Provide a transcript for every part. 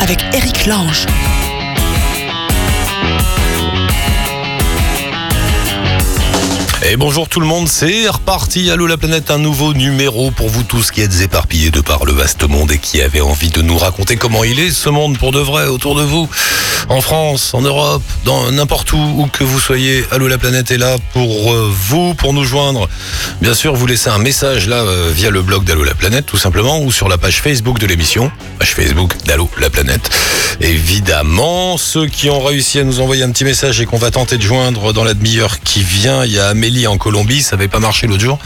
avec Eric Lange. Et bonjour tout le monde, c'est reparti. Allô la planète, un nouveau numéro pour vous tous qui êtes éparpillés de par le vaste monde et qui avez envie de nous raconter comment il est ce monde pour de vrai autour de vous. En France, en Europe, dans n'importe où, où que vous soyez. Allô la planète est là pour euh, vous, pour nous joindre. Bien sûr, vous laissez un message là euh, via le blog d'Allô la planète tout simplement ou sur la page Facebook de l'émission. Page Facebook d'Allô la planète. Évidemment, ceux qui ont réussi à nous envoyer un petit message et qu'on va tenter de joindre dans la demi-heure qui vient, il y a Amélie en Colombie, ça avait pas marché l'autre jour.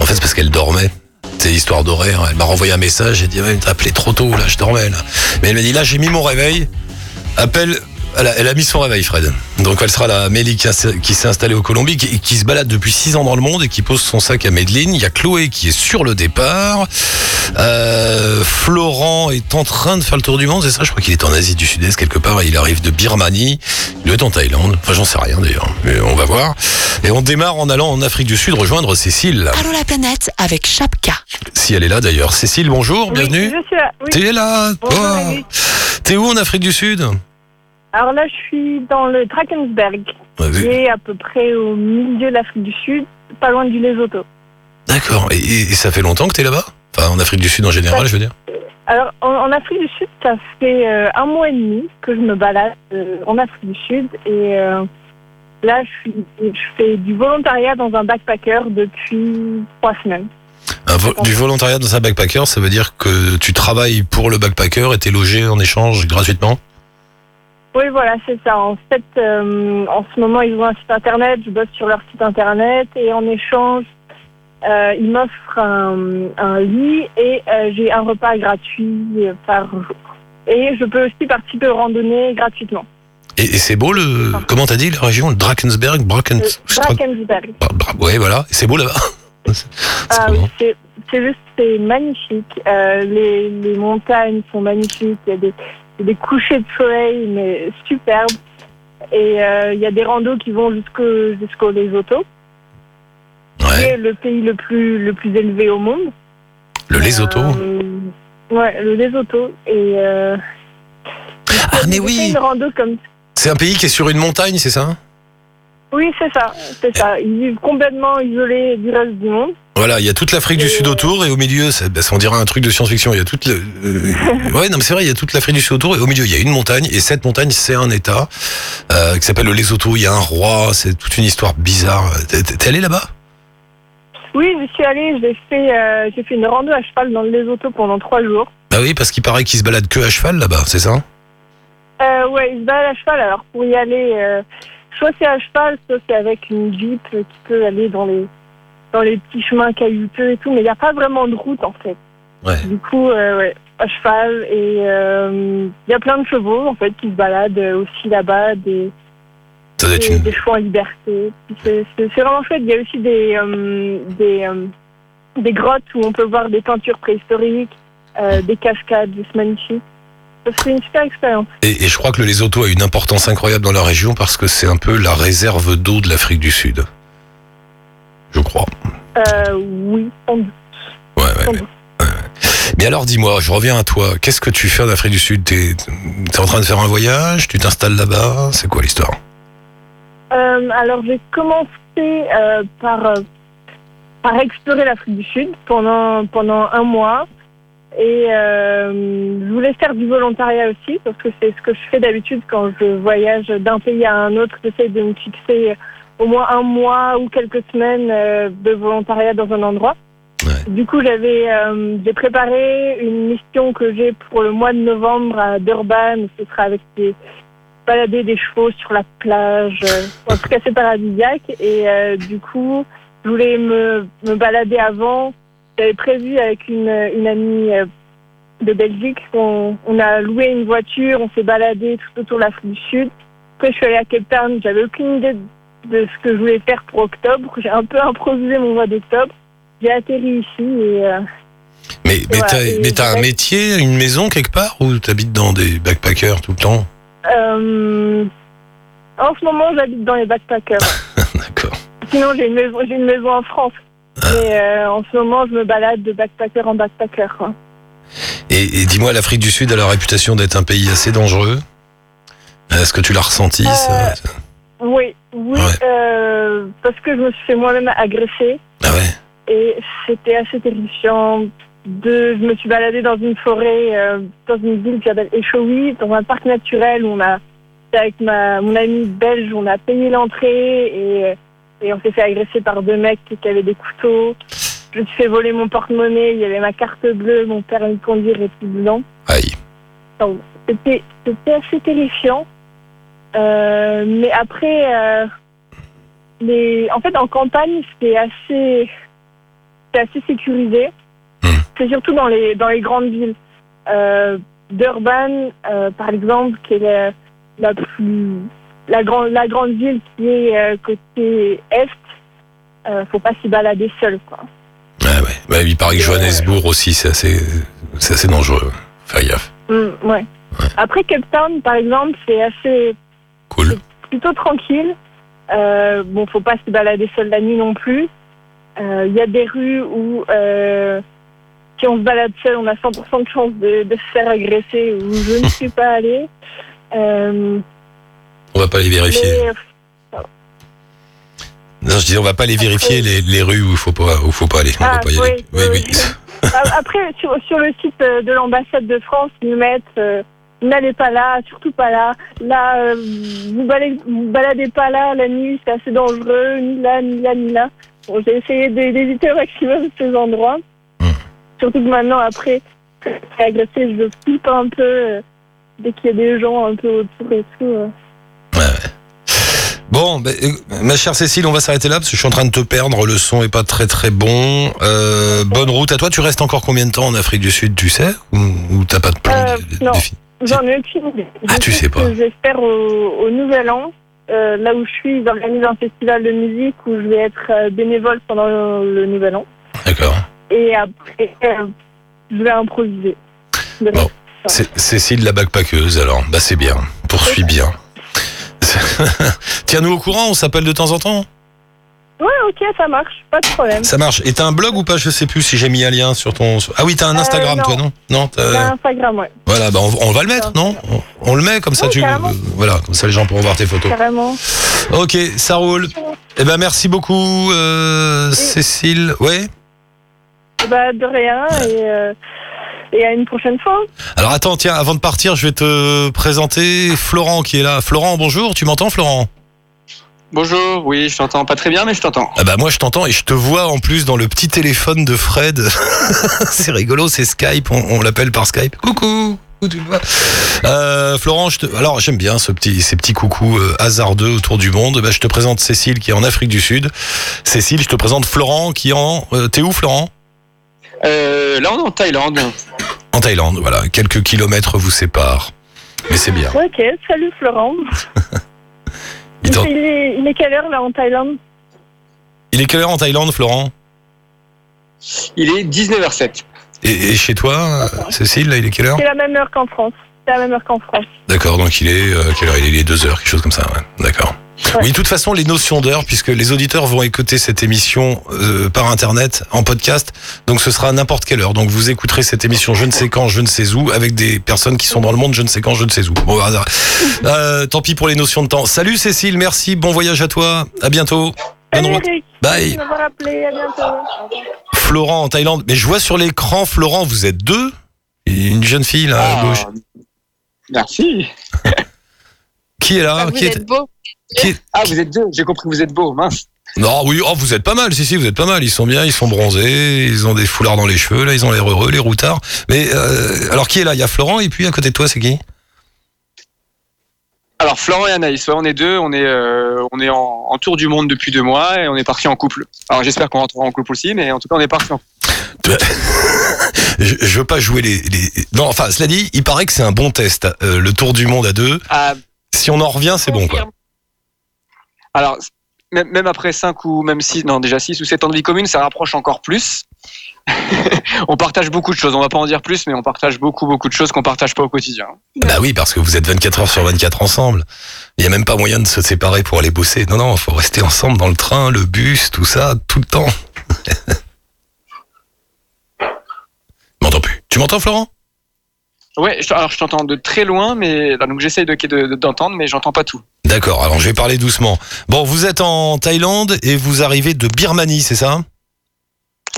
En fait, c'est parce qu'elle dormait. C'est histoire d'horaire. Elle m'a renvoyé un message. J'ai dit, ouais, t'as appelé trop tôt, là, je dormais, là. Mais elle m'a dit, là, j'ai mis mon réveil. Appelle. Elle a, elle a mis son réveil, Fred. Donc elle sera la Amélie qui, a- qui s'est installée au Colombie, qui, qui se balade depuis 6 ans dans le monde et qui pose son sac à Medellin. Il y a Chloé qui est sur le départ. Euh, Florent est en train de faire le tour du monde, c'est ça? Je crois qu'il est en Asie du Sud-Est quelque part. Il arrive de Birmanie. Il être en Thaïlande. Enfin, j'en sais rien d'ailleurs. Mais on va voir. Et on démarre en allant en Afrique du Sud rejoindre Cécile. Allô la planète avec Chapka. Si elle est là d'ailleurs. Cécile, bonjour, bienvenue. Oui, je suis là. Oui. T'es là Bonjour, toi Eric. T'es où en Afrique du Sud? Alors là, je suis dans le Drakensberg, Ouais, qui est à peu près au milieu de l'Afrique du Sud, pas loin du Lesotho. D'accord. Et, et- ça fait longtemps que t'es là-bas? Enfin, en Afrique du Sud en général, je veux dire. Alors, en, en Afrique du Sud, ça fait euh, un mois et demi que je me balade euh, en Afrique du Sud. Et euh, là, je, suis, je fais du volontariat dans un backpacker depuis trois semaines. Un vo- du volontariat dans un backpacker, ça veut dire que tu travailles pour le backpacker et t'es logé en échange gratuitement? Oui, voilà, c'est ça. En fait, euh, en ce moment, ils ont un site internet, je bosse sur leur site internet et en échange, euh, ils m'offrent un, un lit et euh, j'ai un repas gratuit par jour. Et je peux aussi participer aux randonnées gratuitement. Et, et c'est beau le. Comment t'as dit la région? Drakensberg Braken... Euh, Drakensberg. Bra- Ouais, voilà. C'est beau là-bas C'est Ah oui, c'est juste, c'est magnifique. Euh, les, les montagnes sont magnifiques. Il y a des, des couchers de soleil, mais superbes. Et euh, il y a des randos qui vont jusqu'au jusqu'au Lesotho. Ouais. est le pays le plus, le plus élevé au monde. Le Lesotho Euh, ouais, le Lesotho. Et. Euh, Ah, mais oui. une rando comme C'est un pays qui est sur une montagne, c'est ça? Oui, c'est ça. C'est ça. Ils vivent complètement isolés du reste du monde. Voilà, il y a toute l'Afrique du Sud autour et au milieu, ça, bah, ça, on dirait un truc de science-fiction. Il y a toute, le, euh, ouais, non, mais c'est vrai, il y a toute l'Afrique du Sud autour et au milieu, il y a une montagne et cette montagne, c'est un État euh, qui s'appelle le Lesotho. Il y a un roi, c'est toute une histoire bizarre. T'es- T'es allé là-bas? Oui, je suis allée, j'ai fait, euh, j'ai fait une rando à cheval dans le Lesotho pendant trois jours. Bah oui, parce qu'il paraît qu'ils se baladent que à cheval là-bas, c'est ça? Euh, ouais, ils se baladent à cheval. Alors pour y aller, euh, soit c'est à cheval, soit c'est avec une jeep qui peut aller dans les dans les petits chemins caillouteux et tout. Mais il n'y a pas vraiment de route en fait. Ouais. Du coup, euh, ouais, à cheval et euh, il y a plein de chevaux en fait qui se baladent euh, aussi là-bas, des, des, une. des chevaux en liberté. C'est vraiment chouette. Il y a aussi des euh, des euh, des grottes où on peut voir des peintures préhistoriques, euh, des cascades, c'est magnifique. C'est une super expérience. Et, et je crois que le Lesotho a une importance incroyable dans la région parce que c'est un peu la réserve d'eau de l'Afrique du Sud. Je crois. Euh, oui, sans doute. Ouais, ouais, Sans ouais. doute. Mais alors dis-moi, je reviens à toi. Qu'est-ce que tu fais en Afrique du Sud? T'es es en train de faire un voyage? Tu t'installes là-bas? C'est quoi l'histoire? Euh, alors j'ai commencé euh, par, euh, par explorer l'Afrique du Sud pendant, pendant un mois. Et euh, je voulais faire du volontariat aussi, parce que c'est ce que je fais d'habitude quand je voyage d'un pays à un autre. J'essaie de me fixer au moins un mois ou quelques semaines euh, de volontariat dans un endroit. Ouais. Du coup, j'avais euh, j'ai préparé une mission que j'ai pour le mois de novembre à Durban. Ce sera avec des balader des chevaux sur la plage. euh, En tout cas, c'est paradisiaque. Et euh, du coup, je voulais me, me balader avant. J'avais prévu avec une, une amie euh, de Belgique. On, on a loué une voiture, on s'est baladé tout autour de l'Afrique du Sud. Après, je suis allée à Cape Town. J'avais aucune idée de ce que je voulais faire pour octobre. J'ai un peu improvisé mon mois d'octobre. J'ai atterri ici et euh, Mais, mais Ouais, t'as un métier, une maison quelque part Ou t'habites dans des backpackers tout le temps? Euh, en ce moment, j'habite dans les backpackers. D'accord. Sinon, j'ai une maison, j'ai une maison en France. Mais euh, en ce moment, je me balade de backpacker en backpacker. Quoi. Et, et dis-moi, l'Afrique du Sud a la réputation d'être un pays assez dangereux? Est-ce que tu l'as ressenti ça? Oui, oui, Ouais. euh, parce que je me suis fait moi-même agresser Ah ouais et c'était assez terrifiant. De, je me suis baladée dans une forêt, euh, dans une ville qui s'appelle Échoui, dans un parc naturel où on a, avec ma, mon ami belge, on a payé l'entrée et, et on s'est fait agresser par deux mecs qui avaient des couteaux. Je me suis fait voler mon porte-monnaie, il y avait ma carte bleue, mon permis de conduire et tout dedans. Aïe. C'était c'était assez terrifiant. Euh, mais après, euh, les... en fait, en campagne, c'est assez, c'est assez sécurisé. Hmm. C'est surtout dans les, dans les grandes villes. Euh, Durban, euh, par exemple, qui est la, la plus, la, grande la grande ville qui est euh, côté est, faut pas s'y balader seul, quoi. Ah ouais. Bah, il paraît que Johannesburg aussi, c'est assez, c'est assez dangereux. Fais gaffe. Hmm, ouais. Après Cape Town, par exemple, c'est assez Cool. plutôt tranquille. Euh, bon, faut pas se balader seul la nuit non plus. Euh, Il y a des rues où, euh, si on se balade seul, on a 100% de chance de, de se faire agresser. Où je ne suis pas allée. Euh, On va pas les vérifier. mais, Non, je dis, on va pas les vérifier les, les rues où il faut pas, où faut pas aller. On Ah, va pas y aller. oui, oui, a- après, sur, sur le site euh, de l'ambassade de France, ils mettent euh, n'allez pas là, surtout pas là. Là, euh, vous, baladez, vous baladez pas là la nuit, c'est assez dangereux, ni là, ni là, ni là. Bon, J'ai essayé d'é- d'éviter au maximum ces endroits. Hmm. Surtout que maintenant, après, que je flippe un peu euh, dès qu'il y a des gens un peu autour et tout. euh. Bon, euh, ma chère Cécile, on va s'arrêter là parce que je suis en train de te perdre. Le son est pas très très bon. Euh, bonne route à toi. Tu restes encore combien de temps en Afrique du Sud, tu sais? Ou, ou t'as pas de plan Euh, de- non. J'en ai aucune idée. Ah, Je tu sais pas. que Je vais faire au, au Nouvel An. Euh, là où je suis, ils organisent un festival de musique où je vais être euh, bénévole pendant le, le Nouvel An. D'accord. Et après, euh, je vais improviser. De Bon. Cécile la backpackeuse, alors. Bah c'est bien. Poursuis bien. Tiens-nous au courant. On s'appelle de temps en temps. Ouais, ok, ça marche, pas de problème. Ça marche. Et t'as un blog ou pas? Je sais plus si j'ai mis un lien sur ton. Ah oui, t'as un Euh, Instagram, non. toi, non? Non. t'as- Instagram, ouais, Voilà, bah on, on va le mettre, non? On, on le met comme ça, Oui, tu. carrément. euh, voilà, comme ça les gens pourront voir tes photos. carrément. Ok, ça roule. Eh ben merci beaucoup, euh, Cécile. Ouais. Bah, de rien, et, euh, et à une prochaine fois. Alors attends, tiens, avant de partir, je vais te présenter Florent qui est là. Florent, bonjour. Tu m'entends, Florent? Bonjour, oui, je t'entends pas très bien, mais je t'entends. Ah bah moi je t'entends et je te vois en plus dans le petit téléphone de Fred. c'est rigolo, c'est Skype. On, on l'appelle par Skype. Coucou. Où tu vois Euh, Florent, je te... alors j'aime bien ce petit, ces petits coucous euh, hasardeux autour du monde. Bah, je te présente Cécile qui est en Afrique du Sud. Cécile, je te présente Florent qui est en. euh, T'es où, Florent? Euh, là, on est en Thaïlande. En Thaïlande, voilà. Quelques kilomètres vous séparent. Mais c'est bien. Ok, salut Florent. Il, Il est, il est quelle heure là en Thaïlande? Il est quelle heure en Thaïlande, Florent? Il est 19h07. et, et chez toi, euh, Cécile, là, il est quelle heure? C'est la même heure qu'en France. C'est la même heure qu'en France. D'accord, donc il est euh, quelle heure? Il est les deux heures, quelque chose comme ça. Ouais. D'accord. Ouais. Oui, de toute façon, les notions d'heure, puisque les auditeurs vont écouter cette émission euh, par internet, en podcast, donc ce sera à n'importe quelle heure. Donc vous écouterez cette émission, je ne sais quand, je ne sais où, avec des personnes qui sont dans le monde, je ne sais quand, je ne sais où. Bon, euh, tant pis pour les notions de temps. Salut Cécile, merci, bon voyage à toi, à bientôt. Bonne Salut Bye. de à bientôt. Florent en Thaïlande. Mais je vois sur l'écran, Florent, vous êtes deux? Et Une jeune fille là à Ah, gauche. Merci. Qui est là? Ah, vous qui est... êtes beau. Qui est- Ah, vous êtes deux, j'ai compris que vous êtes beau, mince. Non, oui, oh, vous êtes pas mal, si, si, vous êtes pas mal. Ils sont bien, ils sont bronzés, ils ont des foulards dans les cheveux, là, ils ont l'air heureux, les routards. Mais euh, alors, qui est là? Il y a Florent, et puis à côté de toi, c'est qui? Alors, Florent et Anaïs, ouais, on est deux, on est, euh, on est en, en tour du monde depuis deux mois et on est parti en couple. Alors, j'espère qu'on rentrera en couple aussi, mais en tout cas, on est parti en couple. je, je veux pas jouer les, les. Non, enfin, cela dit, il paraît que c'est un bon test, euh, le tour du monde à deux. Ah, Si on en revient, c'est bon, quoi. Alors, même, après 5 ou même 6, non, déjà 6 ou 7 ans de vie commune, ça rapproche encore plus. on partage beaucoup de choses, on va pas en dire plus, mais on partage beaucoup, beaucoup de choses qu'on partage pas au quotidien. Bah oui, parce que vous êtes 24 heures sur 24 ensemble. Il y a même pas moyen de se séparer pour aller bosser. Non, non, faut rester ensemble dans le train, le bus, tout ça, tout le temps. m'entends plus? Tu m'entends, Florent? Ouais, je- alors je t'entends de très loin, mais donc j'essaye de de- d'entendre, mais j'entends pas tout. D'accord, alors je vais parler doucement. Bon, vous êtes en Thaïlande et vous arrivez de Birmanie, c'est ça?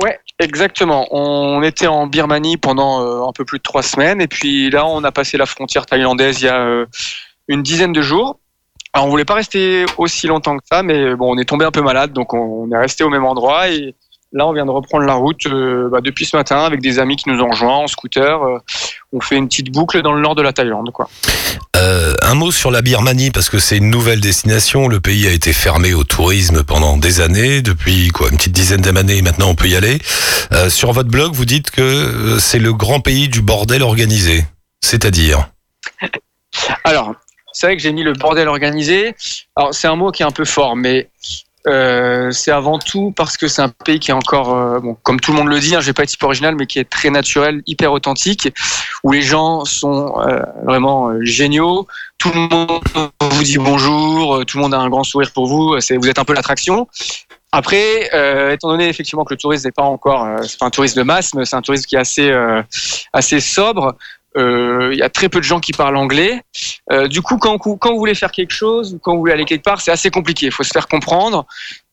Ouais, exactement. On était en Birmanie pendant euh, un peu plus de trois semaines, et puis là, on a passé la frontière thaïlandaise il y a euh, une dizaine de jours. Alors, on voulait pas rester aussi longtemps que ça, mais bon, on est tombé un peu malade, donc on, on est resté au même endroit, et là, on vient de reprendre la route euh, bah, depuis ce matin avec des amis qui nous ont rejoints en scooter. Euh, on fait une petite boucle dans le nord de la Thaïlande, quoi. Euh, un mot sur la Birmanie parce que c'est une nouvelle destination. Le pays a été fermé au tourisme pendant des années, depuis quoi, une petite dizaine d'années. Maintenant, on peut y aller. Euh, sur votre blog, vous dites que euh, c'est le grand pays du bordel organisé, c'est-à-dire? Alors, c'est vrai que j'ai mis le bordel organisé. Alors, c'est un mot qui est un peu fort, mais euh, c'est avant tout parce que c'est un pays qui est encore, euh, bon, comme tout le monde le dit, hein, je vais pas être hyper original, mais qui est très naturel, hyper authentique, où les gens sont euh, vraiment euh, géniaux. Tout le monde vous dit bonjour, euh, tout le monde a un grand sourire pour vous. Vous êtes un peu l'attraction. Après, euh, étant donné effectivement que le tourisme n'est pas encore, euh, c'est pas un tourisme de masse, mais c'est un tourisme qui est assez, euh, assez sobre. Euh, Il y a très peu de gens qui parlent anglais. Euh, du coup, quand, quand vous voulez faire quelque chose, quand vous voulez aller quelque part, c'est assez compliqué. Il faut se faire comprendre.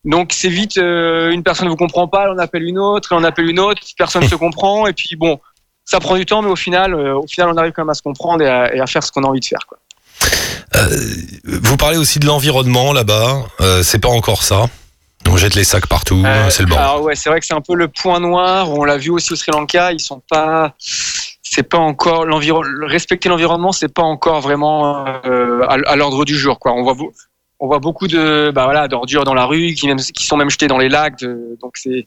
Donc c'est vite, euh, une personne ne vous comprend pas, on appelle une autre, et on appelle une autre, personne ne se comprend, et puis bon, ça prend du temps, mais au final, euh, au final, on arrive quand même à se comprendre et à, et à faire ce qu'on a envie de faire. Quoi. Euh, vous parlez aussi de l'environnement là-bas. Euh, c'est pas encore ça. On jette les sacs partout, Euh, c'est le bordel. Ouais, c'est vrai que c'est un peu le point noir. On l'a vu aussi au Sri Lanka. Ils sont pas, c'est pas encore l'environnement. Respecter l'environnement, c'est pas encore vraiment euh, à, à l'ordre du jour. Quoi. On voit, on voit beaucoup de, bah voilà, d'ordures dans la rue qui, même, qui sont même jetées dans les lacs. de- donc c'est,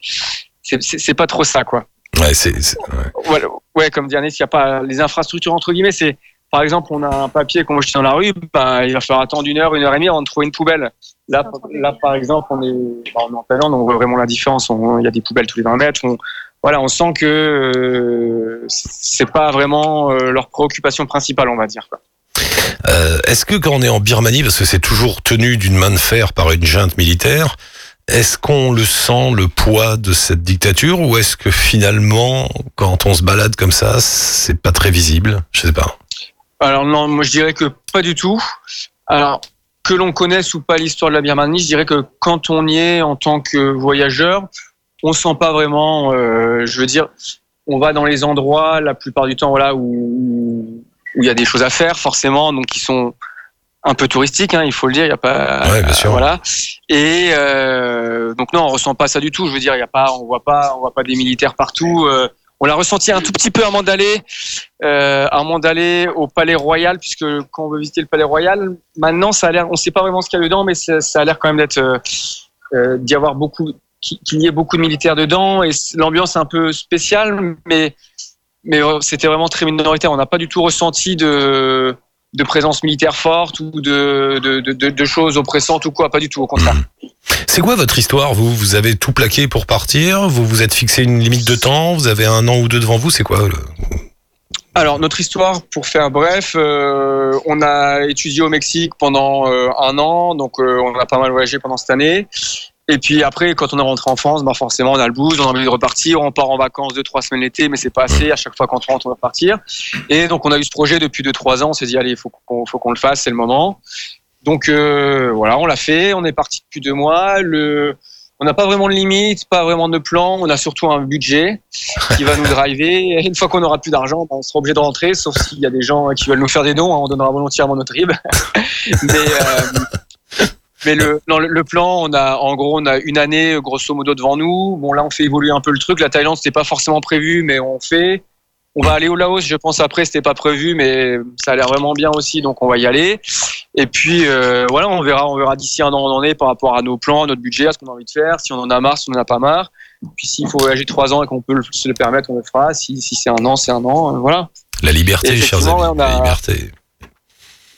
c'est, pas trop ça, quoi. Ouais, c'est, c'est- ouais. Ouais, ouais, comme dit Anis, il y a pas les infrastructures entre guillemets. C'est par exemple, on a un papier qu'on jeter dans la rue, bah, il va falloir attendre une heure, une heure et demie avant de trouver une poubelle. Là, là par exemple, on est, bah, on est en Thaïlande, on voit vraiment la différence. Il y a des poubelles tous les 20 mètres. On, voilà, on sent que euh, c'est pas vraiment euh, leur préoccupation principale, on va dire. Quoi. Euh, est-ce que quand on est en Birmanie, parce que c'est toujours tenu d'une main de fer par une junte militaire, est-ce qu'on le sent le poids de cette dictature ou est-ce que finalement, quand on se balade comme ça, c'est pas très visible? Je sais pas. Alors non, moi je dirais que pas du tout. Alors que l'on connaisse ou pas l'histoire de la Birmanie, je dirais que quand on y est en tant que voyageur, on sent pas vraiment. euh, je veux dire, on va dans les endroits la plupart du temps, voilà, où où il y a des choses à faire forcément, donc qui sont un peu touristiques, hein, il faut le dire. Il y a pas. Ouais, bien sûr. Voilà. Et euh, donc non, on ressent pas ça du tout. Je veux dire, il y a pas, on voit pas, on voit pas des militaires partout. euh, on l'a ressenti un tout petit peu avant d'aller, euh, avant d'aller au Palais Royal, puisque quand on veut visiter le Palais Royal, maintenant ça a l'air, on sait pas vraiment ce qu'il y a dedans, mais ça, ça a l'air quand même d'être, euh, euh, d'y avoir beaucoup, qu'il y ait beaucoup de militaires dedans, et l'ambiance est un peu spéciale, mais mais euh, c'était vraiment très minoritaire. On n'a pas du tout ressenti de de présence militaire forte ou de de, de, de- de choses oppressantes ou quoi, pas du tout, au contraire. C'est quoi votre histoire? Vous, vous avez tout plaqué pour partir? Vous vous êtes fixé une limite de temps? Vous avez un an ou deux devant vous? C'est quoi le... Alors, notre histoire, pour faire bref, euh, on a étudié au Mexique pendant euh, un an, donc euh, on a pas mal voyagé pendant cette année. Et puis après, quand on est rentré en France, bah forcément, on a le blues, on a envie de repartir, on part en vacances deux, trois semaines l'été, mais c'est pas assez. À chaque fois qu'on rentre, on va partir. Et donc, on a eu ce projet depuis deux, trois ans. On s'est dit, allez, il faut qu'on le fasse, c'est le moment. Donc euh, voilà, on l'a fait. On est parti depuis deux mois. Le, on n'a pas vraiment de limite, pas vraiment de plan. On a surtout un budget qui va nous driver. Et une fois qu'on aura plus d'argent, bah, on sera obligé de rentrer, sauf s'il y a des gens qui veulent nous faire des dons. hein, on donnera volontiers à notre rib. mais euh, mais le, non, le- plan, on a en gros, on a une année grosso modo devant nous. Bon là, on fait évoluer un peu le truc. La Thaïlande, c'était pas forcément prévu, mais on fait. On va aller au Laos, je pense après, c'était pas prévu, mais ça a l'air vraiment bien aussi, donc on va y aller. Et puis euh, voilà, on verra, on verra d'ici un an on en est par rapport à nos plans, à notre budget, à ce qu'on a envie de faire, si on en a marre, si on en a pas marre. Puis s'il faut voyager trois ans et qu'on peut se le permettre, on le fera. Si, si c'est un an, c'est un an. euh, voilà. La liberté, chers amis. ouais, a- La liberté.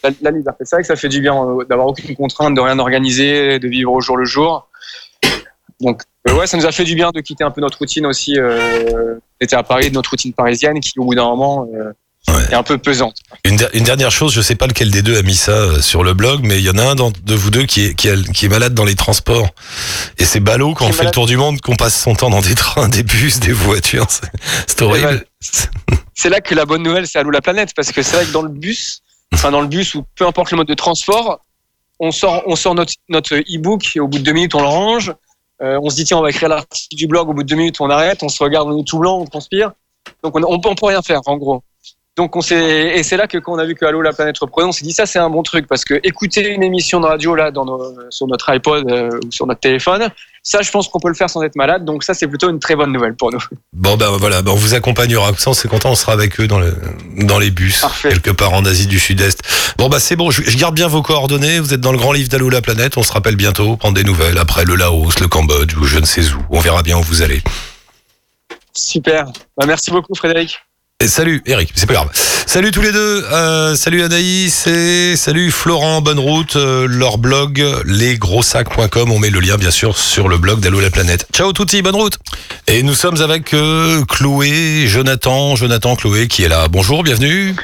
La, la liberté, c'est vrai que ça fait du bien euh, d'avoir aucune contrainte, de rien organiser, de vivre au jour le jour. Donc euh, ouais, ça nous a fait du bien de quitter un peu notre routine aussi. Euh, on était à Paris, de notre routine parisienne, qui au bout d'un moment euh, Ouais. est un peu pesante. Une, der- une dernière chose, je sais pas lequel des deux a mis ça euh, sur le blog, mais il y en a un de vous deux qui est, qui, a- qui est malade dans les transports. Et c'est ballot quand on fait le tour du monde, qu'on passe son temps dans des trains, des bus, des voitures. C'est horrible. ben, c'est là que la bonne nouvelle, c'est Allô la planète, parce que c'est vrai que dans le bus, enfin dans le bus ou peu importe le mode de transport, on sort, on sort notre notre e-book et au bout de deux minutes, on le range. Euh, on se dit tiens, on va écrire l'article du blog. Au bout de deux minutes, on arrête, on se regarde, on est tout blanc, on transpire. Donc on, on peut rien faire en gros. Donc on s'est et c'est là que quand on a vu que Allô la planète reprenait, on s'est dit ça c'est un bon truc parce que écouter une émission de radio là dans nos, sur notre iPod euh, ou sur notre téléphone, ça je pense qu'on peut le faire sans être malade. Donc ça c'est plutôt une très bonne nouvelle pour nous. Bon ben voilà, ben, on vous accompagnera. Ça, on est content, on sera avec eux dans le dans les bus Parfait. quelque part en Asie du Sud-Est. Bon bah c'est bon, je, je garde bien vos coordonnées. Vous êtes dans le grand livre d'Allô la planète. On se rappelle bientôt, prendre des nouvelles après le Laos, le Cambodge ou je ne sais où. On verra bien où vous allez. Super. Bah, merci beaucoup Frédéric. Et salut Eric, c'est pas grave. Salut tous les deux. Euh, salut Anaïs et salut Florent. Bonne route. Euh, leur blog lesgrossacs.com. On met le lien bien sûr sur le blog d'Allo la planète. Ciao touti, bonne route. Et nous sommes avec euh, Chloé, Jonathan, Jonathan, Chloé qui est là. Bonjour, bienvenue.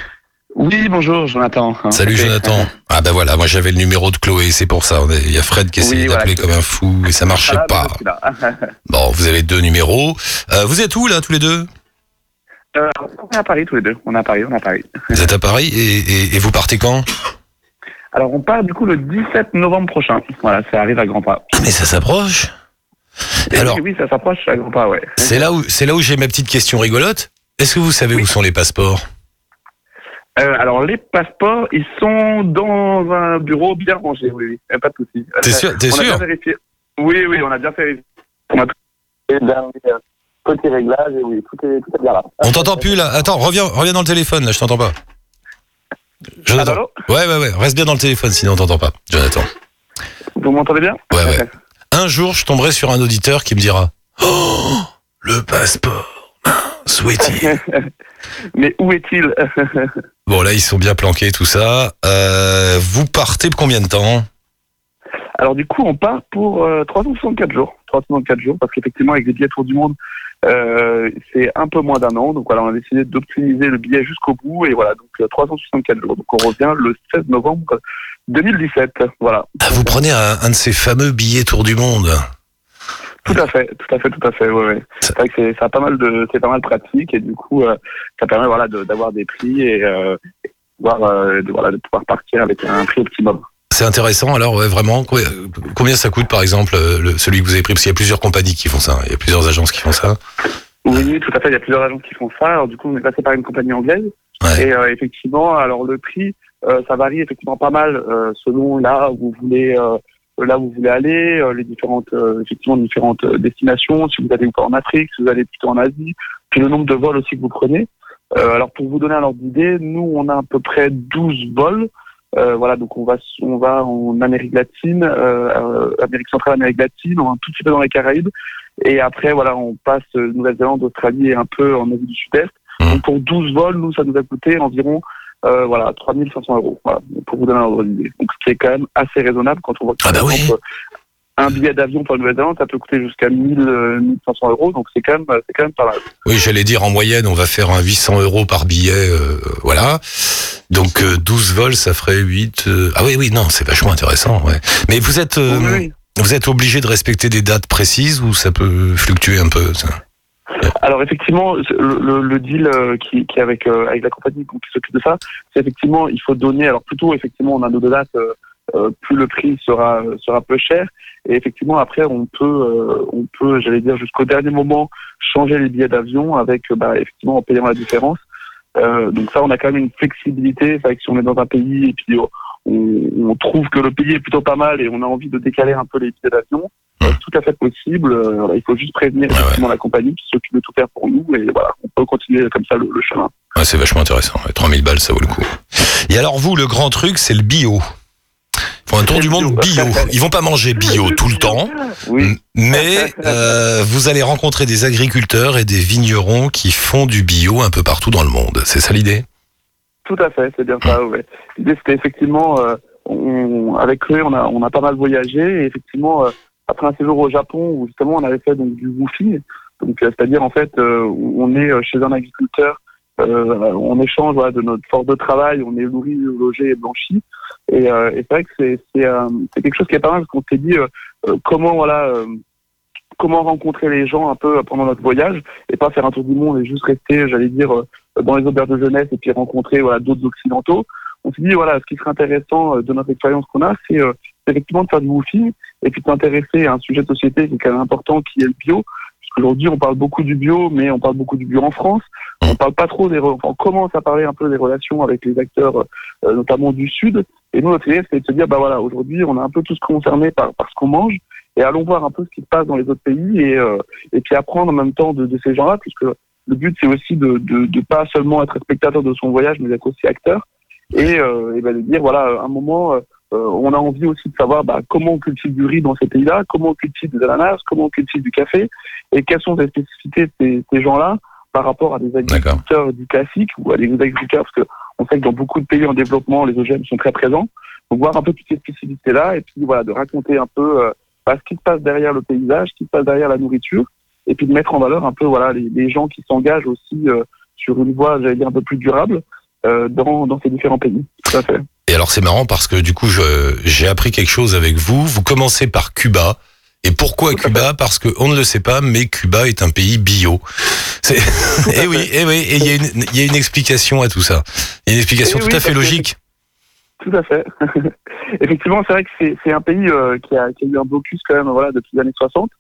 Oui, bonjour Jonathan. Salut Ok. Jonathan. Ah ben voilà, moi j'avais le numéro de Chloé, c'est pour ça. Il y a Fred qui essayait Oui, voilà, d'appeler comme un fou et ça marchait Ah, pas. Bon, vous avez deux numéros. Euh, vous êtes où là tous les deux? Euh, on est à Paris tous les deux. On est à Paris, on est à Paris. Vous êtes à Paris et, et- et vous partez quand? Alors on part du coup le 17 novembre prochain. Voilà, ça arrive à grands pas. Ah, Mais ça s'approche. Alors, oui, oui, ça s'approche à grands pas, ouais. c'est là où c'est là où j'ai ma petite question rigolote. Est-ce que vous savez où sont les passeports? Euh, alors les passeports, ils sont dans un bureau bien rangé. Oui, oui, Euh, pas de souci. T'es sûr T'es sûr? vérifié. Oui, oui, on a bien fait. On a petit réglage et oui, tout est, tout est bien là. On t'entend plus là. Attends, reviens, reviens dans le téléphone là. Je t'entends pas. Jonathan. Allô Ouais, ouais, ouais. Reste bien dans le téléphone, sinon on t'entend pas. Jonathan. Vous m'entendez bien Ouais, ouais. Un jour, je tomberai sur un auditeur qui me dira Oh, le passeport. Mince, où est-il? Mais où est-il? Bon, là, ils sont bien planqués, tout ça. Euh, vous partez pour combien de temps? Alors du coup, on part pour euh, 364 jours. 364 jours, parce qu'effectivement, avec les billets Tour du Monde, euh, c'est un peu moins d'un an. Donc voilà, on a décidé d'optimiser le billet jusqu'au bout. Et voilà, donc euh, 364 jours. Donc on revient le 16 novembre 2017. Voilà. Ah, Vous prenez un, un de ces fameux billets Tour du Monde. Tout à fait, tout à fait, tout à fait. Ouais, ouais. C'est vrai que c'est, ça a pas mal de, c'est pas mal pratique et du coup, euh, ça permet voilà de- d'avoir des prix et euh, pouvoir, euh, de, voilà, de pouvoir partir avec un prix optimum. C'est intéressant, alors, ouais, vraiment. Combien, combien ça coûte, par exemple, euh, le- celui que vous avez pris? Parce qu'il y a plusieurs compagnies qui font ça. hein. Il y a plusieurs agences qui font ça. Oui, tout à fait. Il y a plusieurs agences qui font ça. Alors du coup, on est passé par une compagnie anglaise. Ouais. Et euh, effectivement, alors le prix, euh, ça varie effectivement pas mal euh, selon là où vous voulez, euh, là où vous voulez aller, euh, les différentes, euh, effectivement, différentes euh, destinations. Si vous allez encore en Afrique, si vous allez plutôt en Asie, puis le nombre de vols aussi que vous prenez. Euh, alors pour vous donner un ordre d'idée, nous on a à peu près 12 vols. Euh, voilà, donc on va, on va en Amérique latine, euh, euh, Amérique centrale, Amérique latine, on va un tout petit peu dans les Caraïbes, et après voilà, on passe euh, Nouvelle-Zélande, Australie et un peu en Asie du Sud-Est. Mhm. Donc pour 12 vols, nous ça nous a coûté environ euh, voilà 3500 euros. Voilà, pour vous donner un ordre d'idée. Donc ce qui est quand même assez raisonnable quand on voit que Ah bah oui. exemple, un billet d'avion pour la Nouvelle-Zélande, ça peut coûter jusqu'à 1000, euh, 1500 euros, donc c'est quand même, c'est quand même pas mal. Oui, j'allais dire, en moyenne, on va faire un 800 euros par billet. euh, voilà. Donc, euh, 12 vols, ça ferait 8... euh, Ah oui, oui, non, c'est vachement intéressant. Ouais. Mais vous êtes, euh, Oui, vous êtes obligé de respecter des dates précises ou ça peut fluctuer un peu ça? Alors effectivement, le, le- deal euh, qui, qui est avec euh, avec la compagnie qui s'occupe de ça, c'est effectivement il faut donner. Alors plutôt effectivement on a nos deux dates, euh, euh, plus le prix sera sera peu cher. Et effectivement après on peut euh, on peut j'allais dire jusqu'au dernier moment changer les billets d'avion avec euh, bah, effectivement en payant la différence. Euh, donc ça on a quand même une flexibilité. C'est vrai que si on est dans un pays et puis euh, on, on trouve que le pays est plutôt pas mal et on a envie de décaler un peu les billets d'avion, euh, c'est tout à fait possible. Euh, voilà, il faut juste prévenir Ouais, ouais. la compagnie qui s'occupe de tout faire pour nous et voilà, on peut continuer comme ça le, le chemin. Ouais, C'est vachement intéressant. Ouais, 3000 balles, ça vaut le coup. Et alors, vous, le grand truc, c'est le bio. Font un tour du monde bio. Ils vont pas manger bio tout le temps. Oui, Mais euh, vous allez rencontrer des agriculteurs et des vignerons qui font du bio un peu partout dans le monde. C'est ça l'idée? Tout à fait, c'est bien ça. Ouais. L'idée c'était effectivement, euh, on, avec Chloé, on a on a pas mal voyagé et effectivement euh, après un séjour au Japon où justement on avait fait donc du woofing, donc euh, c'est-à-dire en fait euh, on est euh, chez un agriculteur, on échange voilà, de notre force de travail, on est nourri, logé et blanchi. Et, euh, et c'est vrai que c'est euh, c'est quelque chose qui est pas mal parce qu'on s'est dit euh, comment voilà comment rencontrer les gens un peu pendant notre voyage et pas faire un tour du monde et juste rester, j'allais dire, dans les auberges de jeunesse et puis rencontrer voilà d'autres occidentaux. On s'est dit voilà, ce qui serait intéressant de notre expérience qu'on a, c'est euh, effectivement de faire du woofing et puis de s'intéresser à un sujet de société qui est quand même important, qui est le bio. Puisqu'aujourd'hui, on parle beaucoup du bio, mais on parle beaucoup du bio en France. On parle pas trop des, enfin, on commence à parler un peu des relations avec les acteurs, euh, notamment du Sud. Et nous, notre idée, c'est de se dire, bah voilà, aujourd'hui, on est un peu tous concernés par, par ce qu'on mange, et allons voir un peu ce qui se passe dans les autres pays, et, euh, et puis apprendre en même temps de, de ces gens-là, puisque le but, c'est aussi de, de, de pas seulement être spectateur de son voyage, mais d'être aussi acteur, et, euh, et ben de dire, voilà, à un moment, euh, on a envie aussi de savoir bah, comment on cultive du riz dans ces pays-là, comment on cultive des ananas, comment on cultive du café, et quelles sont les spécificités de ces, ces gens-là par rapport à des agriculteurs dits classiques ou à des agriculteurs, parce que on sait que dans beaucoup de pays en développement, les OGM sont très présents. Donc voir un peu toutes ces spécificités-là, et puis voilà, de raconter un peu euh, bah, ce qui se passe derrière le paysage, ce qui se passe derrière la nourriture, et puis de mettre en valeur un peu voilà les, les gens qui s'engagent aussi euh, sur une voie, j'allais dire, un peu plus durable euh, dans, dans ces différents pays. Tout à fait. Et alors c'est marrant parce que du coup j'ai appris quelque chose avec vous. Vous commencez par Cuba. Et pourquoi Cuba Parce que on ne le sait pas, mais Cuba est un pays bio. Et oui, et oui, et il y, y a une explication à tout ça. Il y a une explication Eh tout oui, à fait logique. Tout à fait. Effectivement, c'est vrai que c'est, un pays euh, qui, a, qui a eu un blocus quand même voilà depuis les années 60.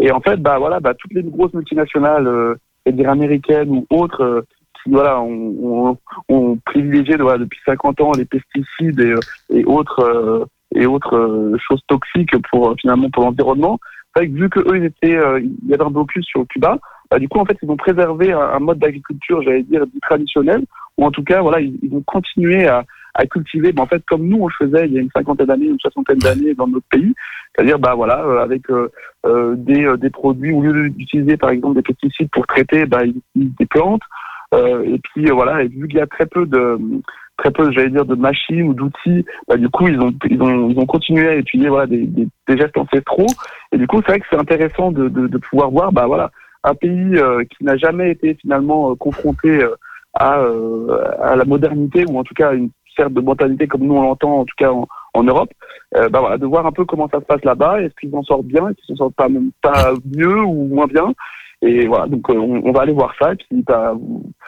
Et en fait, bah voilà, bah toutes les grosses multinationales, euh, c'est-à-dire américaines ou autres, euh, qui voilà, ont, ont, ont privilégié voilà, depuis 50 ans les pesticides et, euh, et autres euh, et autres euh, choses toxiques pour euh, finalement pour l'environnement. Vu que eux ils étaient, euh, il y avait un blocus sur Cuba, bah, du coup en fait ils ont préservé un, un mode d'agriculture, j'allais dire dit traditionnel, ou en tout cas voilà ils, ils ont continué à à cultiver, bah, en fait, comme nous on le faisait il y a une cinquantaine d'années, une soixantaine d'années dans notre pays, c'est-à-dire, bah voilà, avec euh, euh, des, des produits au lieu d'utiliser par exemple des pesticides pour traiter, bah des plantes, et puis voilà, et vu qu'il y a très peu de très peu, j'allais dire, de machines ou d'outils, bah, du coup ils ont ils ont ils ont continué à utiliser voilà des, des, des gestes ancestraux, et du coup c'est vrai que c'est intéressant de, de, de pouvoir voir, bah voilà, un pays euh, qui n'a jamais été finalement euh, confronté euh, à, euh, à la modernité ou en tout cas une sorte de mentalité comme nous on l'entend en tout cas en, en Europe, euh, bah voilà, de voir un peu comment ça se passe là-bas, est-ce qu'ils en sortent bien, est-ce qu'ils s'en sortent pas même pas mieux ou moins bien, et voilà donc euh, on, on va aller voir ça et puis bah,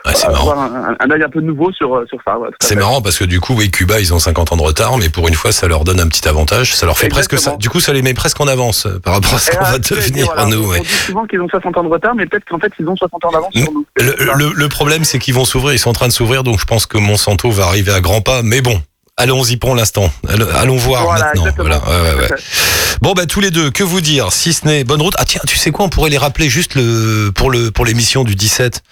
Ouais, c'est avoir marrant. un, un œil un peu nouveau sur euh, sur ça. ouais, C'est marrant parce que du coup, oui, Cuba, ils ont 50 ans de retard, mais pour une fois, ça leur donne un petit avantage. Ça leur fait presque ça. Exactement. Du coup, ça les met presque en avance euh, par rapport à ce qu'on va devenir voilà, nous. on- ouais. Dit souvent qu'ils ont 60 ans de retard, mais peut-être qu'en fait ils ont 60 ans d'avance sur nous. Le, le, le problème, c'est qu'ils vont s'ouvrir, ils sont en train de s'ouvrir, donc je pense que Monsanto va arriver à grands pas. Mais bon, allons-y pour l'instant. Allons, voir Voilà, maintenant. Voilà, ouais, ouais, ouais. Bon, bah tous les deux, que vous dire Si ce n'est bonne route. Ah tiens, tu sais quoi On pourrait les rappeler juste le pour le pour l'émission du 17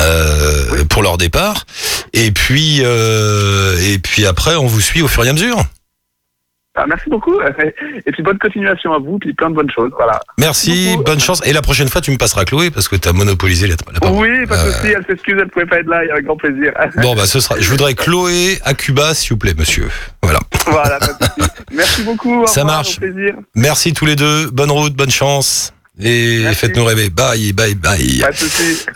euh, pour leur départ. Et puis euh, et puis après, on vous suit au fur et à mesure. Ah, merci beaucoup. Et puis bonne continuation à vous, puis plein de bonnes choses. Voilà. Merci, bonne chance. Et la prochaine fois, tu me passeras Chloé parce que tu as monopolisé la, la parole. Oui, pas de Euh, souci. Elle s'excuse, elle pouvait pas être là. Avec grand plaisir. Bon, bah ce sera. Je voudrais Chloé à Cuba, s'il vous plaît, monsieur. Voilà. voilà. Pas de souci. Merci beaucoup. au Ça revoir, marche. Plaisir. Merci tous les deux. Bonne route, bonne chance. Et Merci. faites-nous rêver. Bye, bye, bye.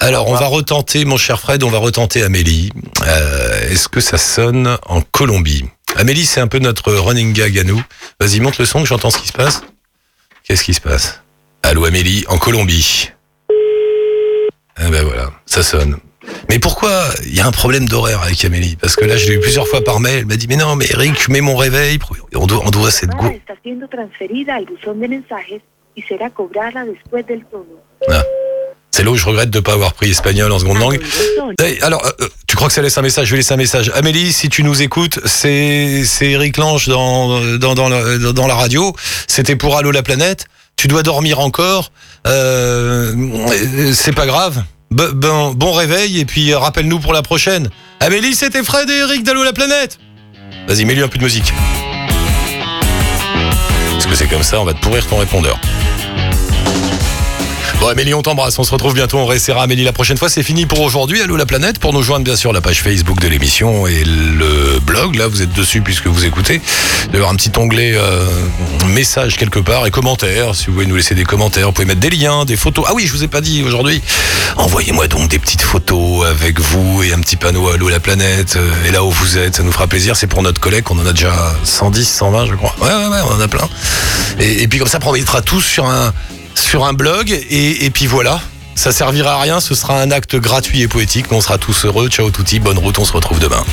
Alors, on va retenter, mon cher Fred, on va retenter Amélie. Euh, Est-ce que ça sonne en Colombie? Amélie, c'est un peu notre running gag à nous. Vas-y, monte le son, que j'entends ce qui se passe. Qu'est-ce qui se passe? Allô, Amélie, en Colombie. Ah ben voilà, ça sonne. Mais pourquoi il y a un problème d'horaire avec Amélie? Parce que là, je l'ai eu plusieurs fois par mail. Elle m'a dit, mais non, mais Eric, je mets mon réveil. On doit, on doit cette go... y será cobrada después del tono. C'est là où je regrette de ne pas avoir pris espagnol en seconde langue. Hey, alors, euh, euh, tu crois que ça laisse un message? Je vais laisser un message. Amélie, si tu nous écoutes, c'est Eric Lange dans dans dans la, dans la radio. C'était pour Allô la planète. Tu dois dormir encore. Euh, c'est pas grave. Be- bon, bon réveil et puis euh, rappelle-nous pour la prochaine. Amélie, c'était Fred et Eric d'Allô la planète. Vas-y, mets-lui un peu de musique. Parce que c'est comme ça, on va te pourrir ton répondeur. Bon Amélie, on t'embrasse, on se retrouve bientôt, on réessayera Amélie la prochaine fois. C'est fini pour aujourd'hui. Allô la planète, pour nous joindre bien sûr la page Facebook de l'émission et le blog. Là, vous êtes dessus puisque vous écoutez. Avoir un petit onglet euh, message quelque part et commentaires. Si vous voulez nous laisser des commentaires, vous pouvez mettre des liens, des photos. Ah oui, je vous ai pas dit aujourd'hui. Envoyez-moi donc des petites photos avec vous et un petit panneau Allô la planète. euh, Et là où vous êtes, ça nous fera plaisir. C'est pour notre collègue, on en a déjà 110, 120 je crois. Ouais, ouais, ouais, on en a plein. Et, et puis comme ça, on mettra tous sur un sur un blog et, et puis voilà. Ça servira à rien, ce sera un acte gratuit et poétique, mais on sera tous heureux. Ciao touti, bonne route, on se retrouve demain.